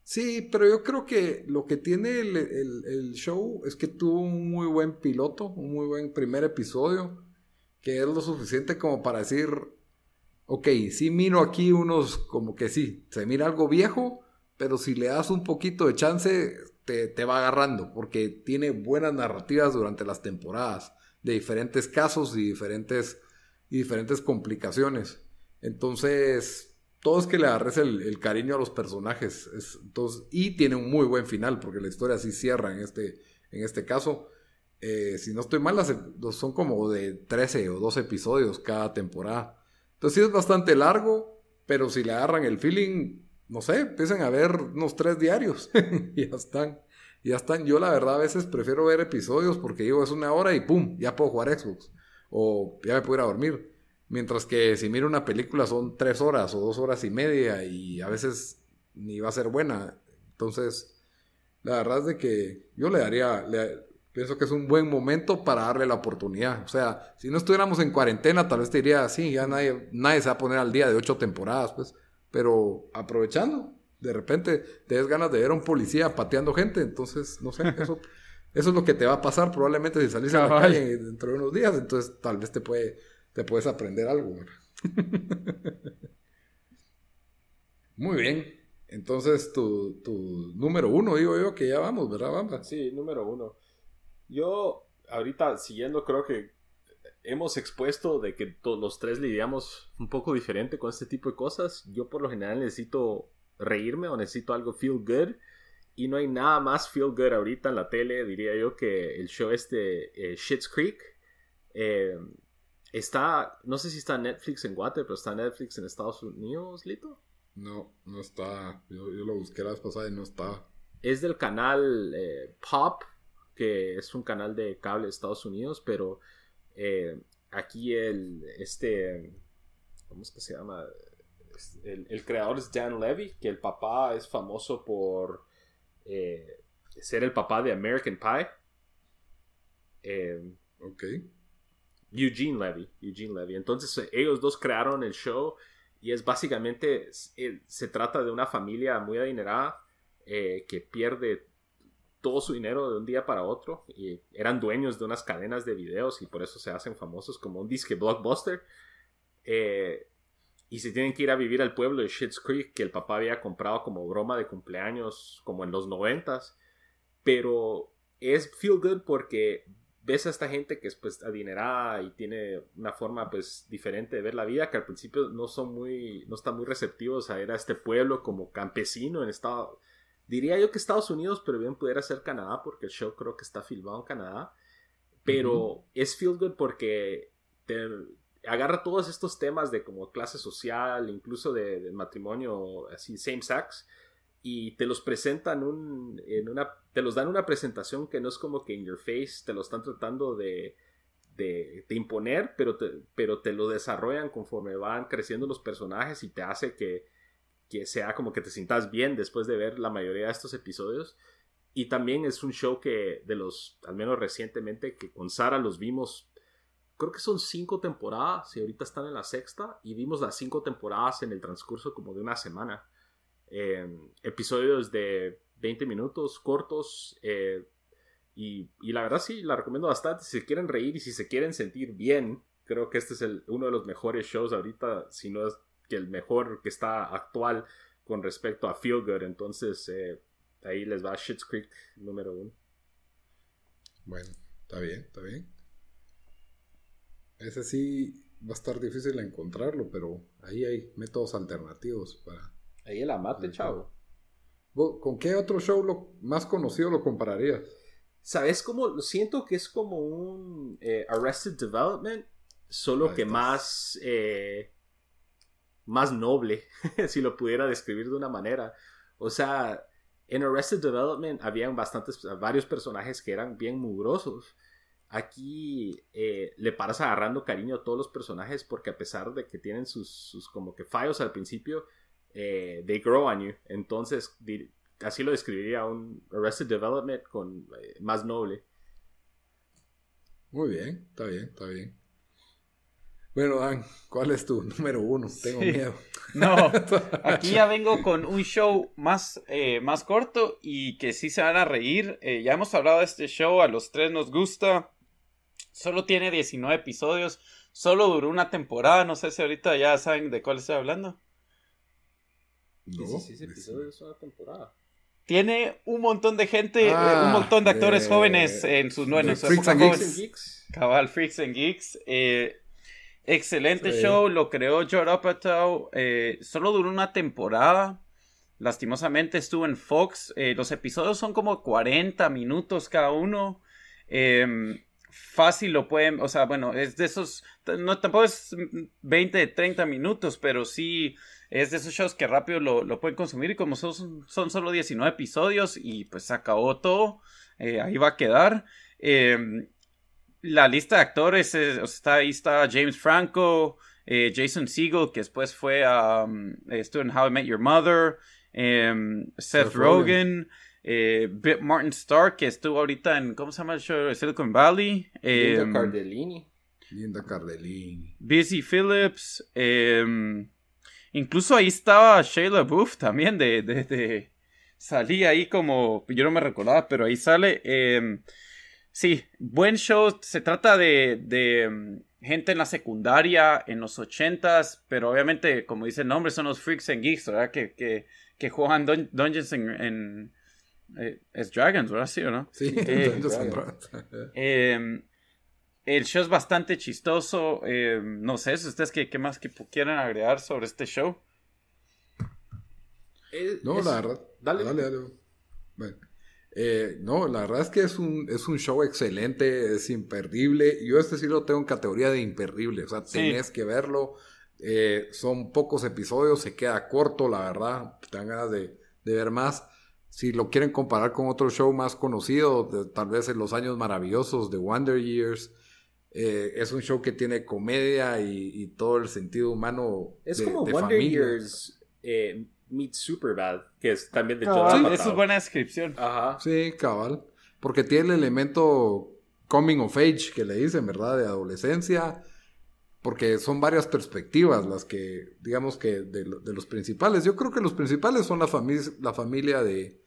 Sí, pero yo creo que lo que tiene el, show es que tuvo un muy buen piloto, un muy buen primer episodio, que es lo suficiente como para decir, ok, sí miro aquí unos, como que sí, se mira algo viejo, pero si le das un poquito de chance, te, te va agarrando, porque tiene buenas narrativas durante las temporadas, de diferentes casos y diferentes, y diferentes complicaciones. Entonces, todo es que le agarres el, cariño a los personajes. entonces, y tiene un muy buen final, porque la historia sí cierra en este, en este caso. Eh, si no estoy mal, son como de 13 o 12 episodios cada temporada. Entonces sí es bastante largo, pero si le agarran el feeling, no sé, empiezan a ver unos tres diarios y ya están. Ya están. Yo la verdad a veces prefiero ver episodios porque digo es una hora y pum, ya puedo jugar Xbox. O ya me puedo ir a dormir. Mientras que si miro una película son tres horas o dos horas y media y a veces ni va a ser buena. Entonces, la verdad es de que yo le daría, pienso que es un buen momento para darle la oportunidad. O sea, si no estuviéramos en cuarentena, tal vez te diría, sí, ya nadie, nadie se va a poner al día de ocho temporadas, pues. Pero aprovechando, de repente te des ganas de ver a un policía pateando gente, entonces, no sé, eso, eso es lo que te va a pasar probablemente si salís a la calle dentro de unos días, entonces tal vez te puede te puedes aprender algo. Muy bien. Entonces, tu, número uno, digo yo, que ya vamos, ¿verdad, Bamba? Sí, número uno. Yo, ahorita, siguiendo, creo que hemos expuesto de que los tres lidiamos un poco diferente con este tipo de cosas. Yo, por lo general, necesito reírme o necesito algo feel good. Y no hay nada más feel good ahorita en la tele, diría yo, que el show este, eh, Shit's Creek. Eh, Está, no sé si está Netflix en Guate, pero está Netflix en Estados Unidos, Lito. No, no está. Yo, lo busqué la vez pasada y no está. Es del canal eh, Pop, que es un canal de cable de Estados Unidos, pero eh, aquí el, este, ¿cómo es que se llama? El, creador es Dan Levy, que el papá es famoso por eh, ser el papá de American Pie. ok. Eugene Levy. Eugene Levy. Entonces eh, ellos dos crearon el show y es básicamente, eh, se trata de una familia muy adinerada eh, que pierde todo su dinero de un día para otro y eran dueños de unas cadenas de videos y por eso se hacen famosos como un disque blockbuster. y se tienen que ir a vivir al pueblo de Schitt's Creek que el papá había comprado como broma de cumpleaños como en los noventas. Pero es feel good porque ves a esta gente que es pues adinerada y tiene una forma pues diferente de ver la vida que al principio no son muy no están muy receptivos a ir a este pueblo como campesino en estado diría yo que Estados Unidos pero bien pudiera ser Canadá porque el show creo que está filmado en Canadá. Pero es feel good porque te agarra todos estos temas de como clase social incluso de, matrimonio así same sex y te los presentan un, en una, te los dan una presentación que no es como que in your face, te lo están tratando de, de, imponer, pero te, pero te lo desarrollan conforme van creciendo los personajes y te hace que, que sea como que te sientas bien después de ver la mayoría de estos episodios. Y también es un show que de los, al menos recientemente, que con Sara los vimos, creo que son cinco temporadas y ahorita están en la sexta y vimos las cinco temporadas en el transcurso como de una semana. Em, episodios de 20 minutos cortos eh, y, la verdad sí, la recomiendo bastante. Si quieren reír y si se quieren sentir bien, creo que este es uno de los mejores shows ahorita, si no es que el mejor que está actual con respecto a Feel Good. Entonces, eh, ahí les va Shit's número uno. Bueno, está bien, está bien. Ese sí va a estar difícil encontrarlo, pero ahí hay métodos alternativos para Ahí el amate, chavo. ¿Con qué otro show lo más conocido lo compararías? ¿Sabes cómo? Siento que es como un eh, Arrested Development, solo que más, eh, más noble, si lo pudiera describir de una manera. O sea, en Arrested Development habían bastantes, varios personajes que eran bien mugrosos. Aquí eh, le paras agarrando cariño a todos los personajes porque a pesar de que tienen sus, sus como que fallos al principio, eh, they grow on you. Entonces, así lo describiría un Arrested Development con eh, más noble. Muy bien, está bien, está bien. Bueno, Dan, ¿cuál es tu número uno? Tengo miedo. No, aquí ya vengo con un show más, eh, más corto y que sí se van a reír. ya hemos hablado de este show, a los tres nos gusta. Solo tiene 19 episodios, solo duró una temporada. No sé si ahorita ya saben de cuál estoy hablando. 16 episodios una temporada. Tiene un montón de gente, eh, ah, un montón de actores jóvenes en sus nuevos Freaks and Geeks. Cabal, Freaks and Geeks. Eh, excelente show, lo creó Judd Apatow. Eh, solo duró una temporada. Lastimosamente estuvo en Fox. los episodios son como 40 minutos cada uno. Em, fácil lo pueden, o sea, bueno, es de esos, no tampoco es 20, 30 minutos, pero sí es de esos shows que rápido lo, pueden consumir y como son, son, solo 19 episodios y pues se acabó todo, eh, ahí va a quedar. Em, la lista de actores, está, ahí está James Franco, eh, Jason Segel, que después fue a, um, estuvo en How I Met Your Mother, em, Seth, Rogen. Eh, Martin Stark, que estuvo ahorita en, ¿cómo se llama el show? Silicon Valley. Linda em, Cardellini. Linda Cardellini. Busy Phillips. Incluso ahí estaba Shayla Booth también de, de, salía ahí como yo no me recordaba, pero ahí sale. Em, sí, buen show. Se trata de, de em, gente en la secundaria en los ochentas, pero obviamente, como dice el nombre, son los freaks and geeks, ¿verdad? Que, que, que juegan Dungeons en, eh, es Dragons, ¿verdad? Sí o no? Sí, eh, Dungeons and Dragons. El show es bastante chistoso. Eh, no sé, si ustedes qué, más que quieran agregar sobre este show. no, la verdad. Dale, dale. Bueno, eh, no, la verdad es que es un, es un show excelente, es imperdible. Yo este sí lo tengo en categoría de imperdible. O sea, tenés que verlo. Eh, son pocos episodios, se queda corto, la verdad. Te dan ganas de, de ver más. Si lo quieren comparar con otro show más conocido, tal vez en los años maravillosos de Wonder Years, eh, es un show que tiene comedia y, todo el sentido humano. Es como Wonder Years eh, Meet Superbad, que es también de John Esa es buena descripción. Ajá. Sí, cabal. Porque tiene el elemento coming of age que le dicen, ¿verdad? De adolescencia. Porque son varias perspectivas las que, digamos que, de, los principales. Yo creo que los principales son la, la familia de,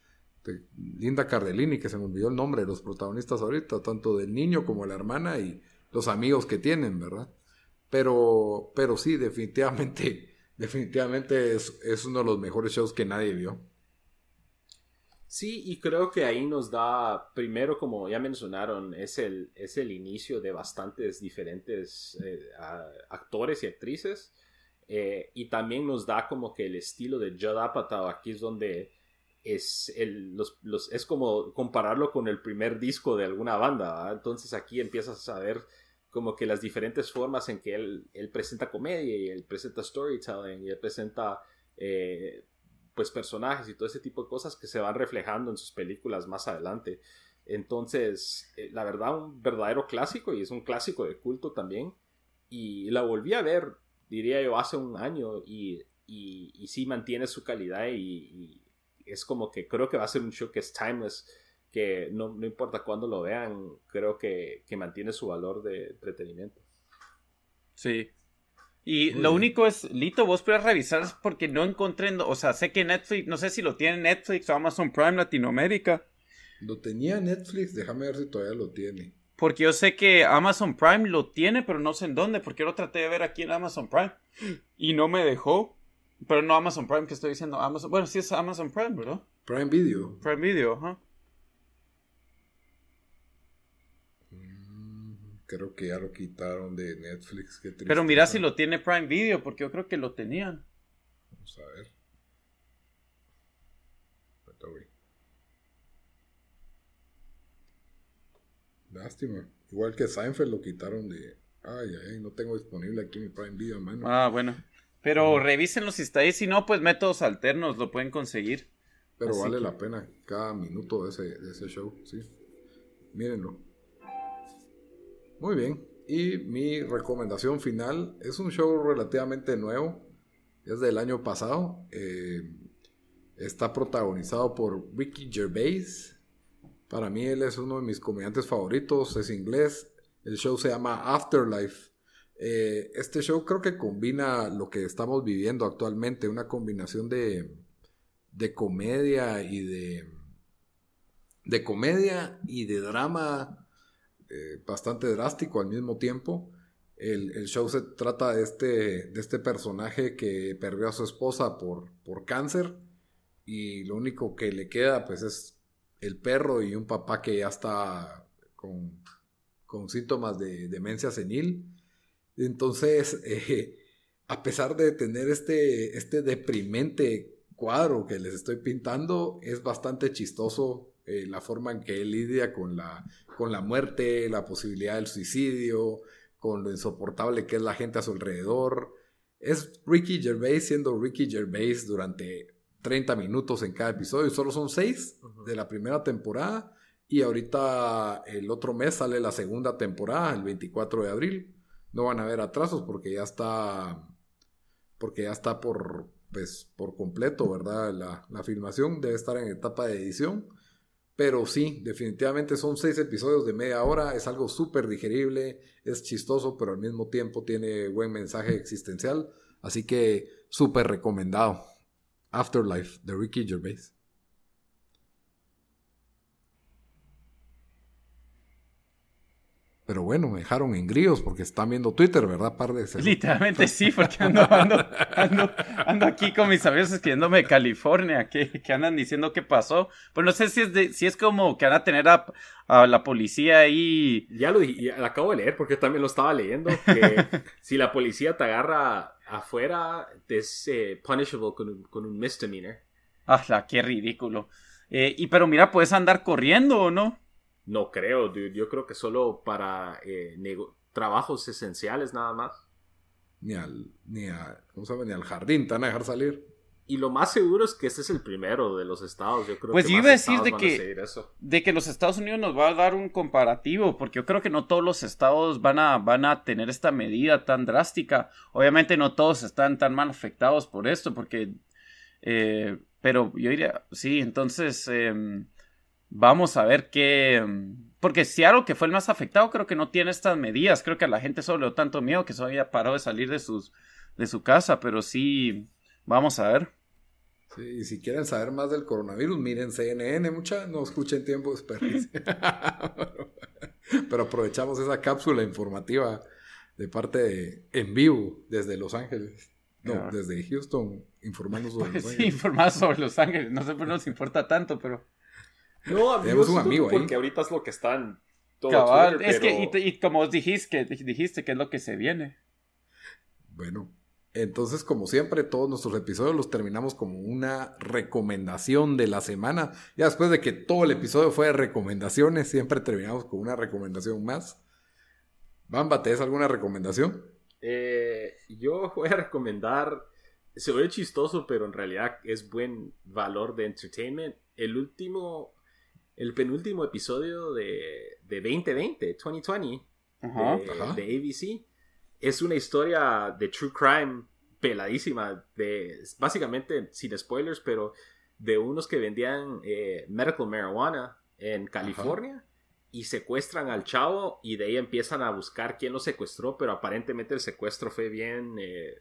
de, Linda Cardellini, que se me olvidó el nombre de los protagonistas ahorita, tanto del niño como la hermana y los amigos que tienen, ¿verdad? Pero, pero sí, definitivamente, definitivamente es, uno de los mejores shows que nadie vio. Sí, y creo que ahí nos da, primero, como ya mencionaron, es el, es el inicio de bastantes diferentes eh, actores y actrices. Eh, y también nos da como que el estilo de Judd Apatow, aquí es donde es, el, los, es como compararlo con el primer disco de alguna banda. Entonces aquí empiezas a ver como que las diferentes formas en que él, él presenta comedia y él presenta storytelling y él presenta eh, pues personajes y todo ese tipo de cosas que se van reflejando en sus películas más adelante. Entonces, eh, la verdad, un verdadero clásico y es un clásico de culto también. Y la volví a ver, diría yo, hace un año y, y, sí mantiene su calidad y, es como que creo que va a ser un show que es timeless, que no, no importa cuándo lo vean, creo que, que mantiene su valor de entretenimiento. Sí, y lo único es, Lito, vos puedes revisar porque no encontré, o sea, sé que Netflix, no sé si lo tiene Netflix o Amazon Prime Latinoamérica. Lo tenía Netflix, déjame ver si todavía lo tiene. Porque yo sé que Amazon Prime lo tiene, pero no sé en dónde, porque yo lo traté de ver aquí en Amazon Prime y no me dejó. Pero no Amazon Prime, que estoy diciendo Amazon. Bueno, sí es Amazon Prime, ¿verdad? Prime Video. Prime Video, ajá. Creo que ya lo quitaron de Netflix. Pero mira si lo tiene Prime Video, porque yo creo que lo tenían. Vamos a ver. Lástima. Igual que Seinfeld lo quitaron de. Ay, ay, no tengo disponible aquí mi Prime Video, mano. Ah, bueno. Pero revísenlo si está ahí. Si no, pues métodos alternos lo pueden conseguir. Pero vale la pena cada minuto de ese, de ese show, sí. Mírenlo. Muy bien. Y mi recomendación final es un show relativamente nuevo. Es del año pasado. Eh, está protagonizado por Ricky Gervais. Para mí él es uno de mis comediantes favoritos. Es inglés. El show se llama Afterlife. Eh, este show creo que combina lo que estamos viviendo actualmente. Una combinación de, de comedia y de... De comedia y de drama eh, bastante drástico al mismo tiempo. El, show se trata de este, de este personaje que perdió a su esposa por, por cáncer y lo único que le queda pues es el perro y un papá que ya está con, con síntomas de demencia senil. Entonces, eh, a pesar de tener este, este deprimente cuadro que les estoy pintando, es bastante chistoso eh, la forma en que él lidia con la, con la muerte, la posibilidad del suicidio, con lo insoportable que es la gente a su alrededor. Es Ricky Gervais siendo Ricky Gervais durante 30 minutos en cada episodio. Solo son 6 de la primera temporada. Y ahorita el otro mes sale la segunda temporada, el 24 de abril. No van a haber atrasos porque ya está. Porque ya está por. Pues, por completo, ¿verdad? La, la filmación debe estar en etapa de edición. Pero sí, definitivamente son seis episodios de media hora, es algo súper digerible, es chistoso, pero al mismo tiempo tiene buen mensaje existencial. Así que súper recomendado. Afterlife de Ricky Gervais. Pero bueno, me dejaron en gríos porque están viendo Twitter, ¿verdad? Par de Literalmente sí, porque ando, ando, ando, aquí con mis amigos escribiéndome de California, que, que, andan diciendo qué pasó. Pues no sé si es, de, si es como que van a tener a, la policía ahí. Ya lo, acabo de leer porque también lo estaba leyendo. Que si la policía te agarra afuera, es eh, punishable con un, con un misdemeanor. Ah, qué ridículo. Eh, y pero mira, puedes andar corriendo o no. No creo, dude. Yo creo que solo para eh, trabajos esenciales nada más. Ni al, ni a, ¿cómo se llama? Ni al jardín te van a dejar salir. Y lo más seguro es que este es el primero de los estados. Yo creo pues yo iba a decir de que, de que los Estados Unidos nos va a dar un comparativo, porque yo creo que no todos los estados van a, van a tener esta medida tan drástica. Obviamente no todos están tan mal afectados por esto, porque... Eh, pero yo diría, sí, entonces... Em, Vamos a ver qué. Porque si algo que fue el más afectado, creo que no tiene estas medidas. Creo que a la gente solo le dio tanto miedo que se había parado de salir de, sus, de su casa. Pero sí, vamos a ver. Sí, y si quieren saber más del coronavirus, miren CNN, mucha, no escuchen tiempo desperdicio. pero aprovechamos esa cápsula informativa de parte de en vivo desde Los Ángeles. No, desde Houston, informando sobre Los Ángeles. Sí, informando sobre Los Ángeles. No sé por qué nos importa tanto, pero. No, Tenemos un amigo ahí. Porque ahorita es lo que están. Todo es que, y, como dijiste que, dijiste que es lo que se viene. Bueno, entonces, como siempre, todos nuestros episodios los terminamos como una recomendación de la semana. Ya después de que todo el episodio fue de recomendaciones, siempre terminamos con una recomendación más. Bamba, ¿te alguna recomendación? Eh, yo voy a recomendar se oye chistoso, pero en realidad es buen valor de entertainment. El último, el penúltimo episodio de, de 2020, 2020, de, de ABC, es una historia de true crime peladísima, de básicamente sin spoilers, pero de unos que vendían eh, medical marijuana en California y secuestran al chavo y de ahí empiezan a buscar quién lo secuestró, pero aparentemente el secuestro fue bien, eh,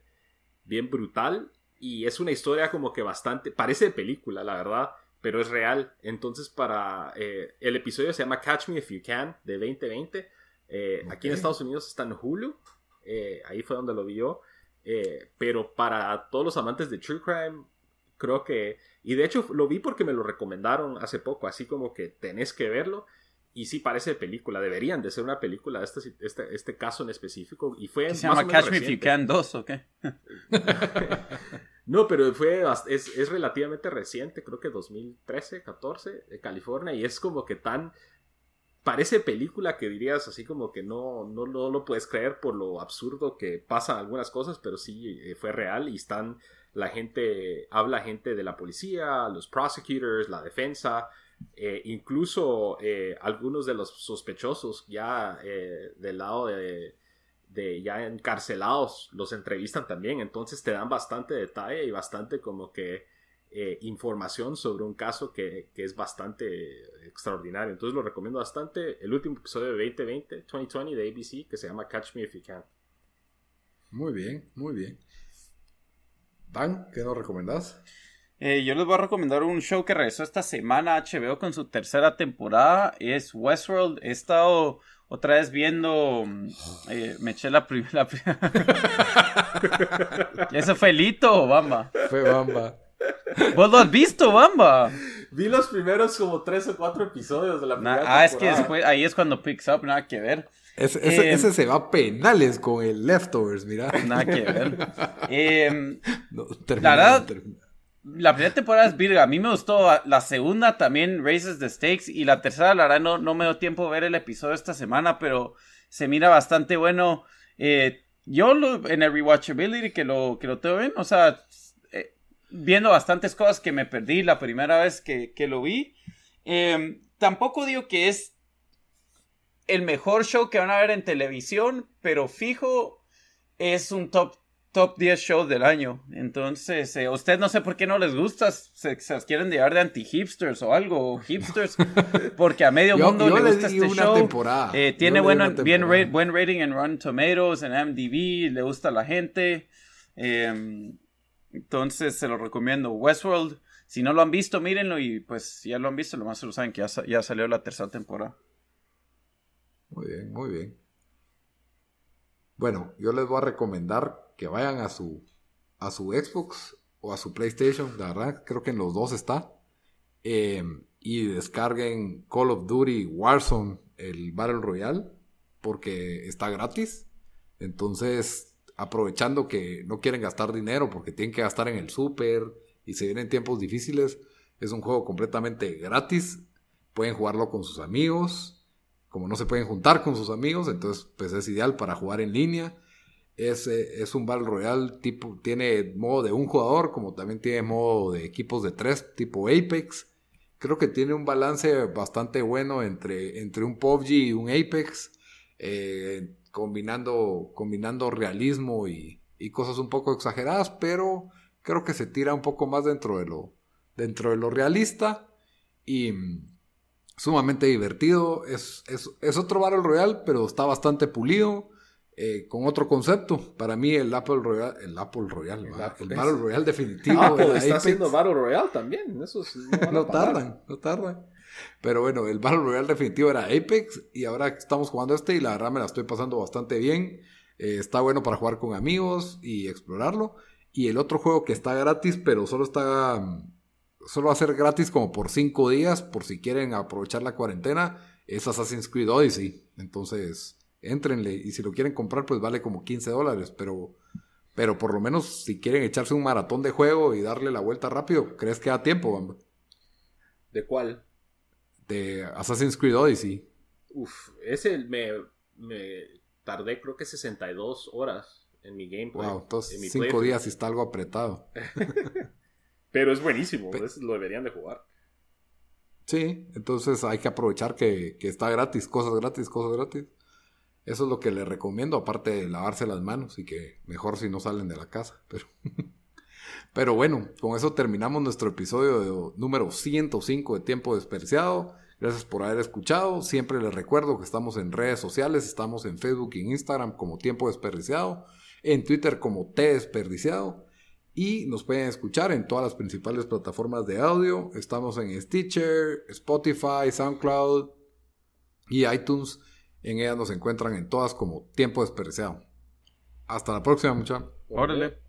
bien brutal y es una historia como que bastante, parece de película, la verdad, pero es real. Entonces para eh, el episodio se llama Catch Me If You Can de 2020. Aquí en Estados Unidos está en Hulu. ahí fue donde lo vi yo. pero para todos los amantes de True Crime, creo que... Y de hecho lo vi porque me lo recomendaron hace poco, así como que tenés que verlo. Y sí parece película, deberían de ser una película este, este, este caso en específico. Y fue... ¿Se llama Catch Me If You Can 2 o qué? no, pero fue, es, es, relativamente reciente, creo que 2013, 14, de California. Y es como que tan... Parece película que dirías así como que no, no, no lo puedes creer por lo absurdo que pasan algunas cosas, pero sí eh, fue real y están la gente, habla gente de la policía, los prosecutors, la defensa, eh, incluso eh, algunos de los sospechosos ya del lado de, ya encarcelados los entrevistan también, entonces te dan bastante detalle y bastante como que información sobre un caso que, que, es bastante extraordinario. Entonces lo recomiendo bastante. El último episodio de 2020, 2020 de ABC, que se llama Catch Me If You Can. Muy bien, muy bien. Dan, ¿qué nos recomendás? Eh, yo les voy a recomendar un show que regresó esta semana HBO con su tercera temporada. Es Westworld. He estado otra vez viendo. Eh, me eché la primera. ¿Eso fue Lito o Bamba? Fue Bamba. ¿Vos lo has visto, Bamba? Vi los primeros como tres o cuatro episodios de la primera Ah, es que después, ahí es cuando picks up, nada que ver. Ese, ese, em, se va a penales con el leftovers, mira. Nada que ver. Em, la verdad, la primera temporada es virga. A mí me gustó. La segunda también, Raises the Stakes. Y la tercera, la verdad, no, no me dio tiempo de ver el episodio esta semana, pero se mira bastante bueno. Eh, yo en el rewatchability que lo, que lo tengo bien, o sea, eh, viendo bastantes cosas que me perdí la primera vez que, que lo vi. Em, tampoco digo que es el mejor show que van a ver en televisión, pero fijo es un top top 10 show del año. Entonces, eh, usted no sé por qué no les gusta, se, quieren llevar de anti-hipsters o algo, hipsters, porque a medio mundo le gusta este show. Eh, tiene buen, bien buen rating en Rotten Tomatoes, en MDB, le gusta a la gente. Em, entonces, se lo recomiendo. Westworld, si no lo han visto, mírenlo y pues ya lo han visto, lo más lo saben que ya, ya salió la tercera temporada. Muy bien, muy bien. Bueno, yo les voy a recomendar que vayan a su, a su Xbox o a su PlayStation, la verdad, creo que en los dos está. Em, y descarguen Call of Duty Warzone, el Battle Royale, porque está gratis. Entonces, aprovechando que no quieren gastar dinero porque tienen que gastar en el super y se vienen tiempos difíciles, es un juego completamente gratis. Pueden jugarlo con sus amigos como no se pueden juntar con sus amigos, entonces pues es ideal para jugar en línea. Es, eh, es un Battle Royale tipo, tiene modo de un jugador, como también tiene modo de equipos de tres, tipo Apex. Creo que tiene un balance bastante bueno entre, entre un PUBG y un Apex, eh, combinando, combinando realismo y, y cosas un poco exageradas, pero creo que se tira un poco más dentro de lo, dentro de lo realista. Y, sumamente divertido. Es, es, otro Battle Royale, pero está bastante pulido. Eh, con otro concepto. Para mí el Apple Royale, el Apple Royale, el, Battle Royale definitivo. Apple está haciendo Battle Royale también. Eso no, tardan, no tardan. Pero bueno, el Battle Royale definitivo era Apex y ahora estamos jugando este y la verdad me la estoy pasando bastante bien. Eh, está bueno para jugar con amigos y explorarlo. Y el otro juego que está gratis, pero solo está solo va a ser gratis como por 5 días, por si quieren aprovechar la cuarentena, es Assassin's Creed Odyssey. Entonces, entrenle. Y si lo quieren comprar, pues vale como 15 dólares. Pero, pero por lo menos si quieren echarse un maratón de juego y darle la vuelta rápido, ¿crees que da tiempo, Bamba? ¿De cuál? De Assassin's Creed Odyssey. Uf, ese me, me tardé creo que 62 horas en mi gameplay. Wow, entonces cinco días y está algo apretado. Pero es buenísimo, lo deberían de jugar. Sí, entonces hay que aprovechar que, que, está gratis, cosas gratis, cosas gratis. Eso es lo que les recomiendo, aparte de lavarse las manos y que mejor si no salen de la casa. Pero, pero bueno, con eso terminamos nuestro episodio número 105 de Tiempo Desperdiciado. Gracias por haber escuchado. Siempre les recuerdo que estamos en redes sociales, estamos en Facebook y en Instagram como Tiempo Desperdiciado, en Twitter como T Desperdiciado y nos pueden escuchar en todas las principales plataformas de audio. Estamos en Stitcher, Spotify, SoundCloud y iTunes. En ellas nos encuentran en todas como Tiempo Desperdiciado. Hasta la próxima, muchachos. Órale.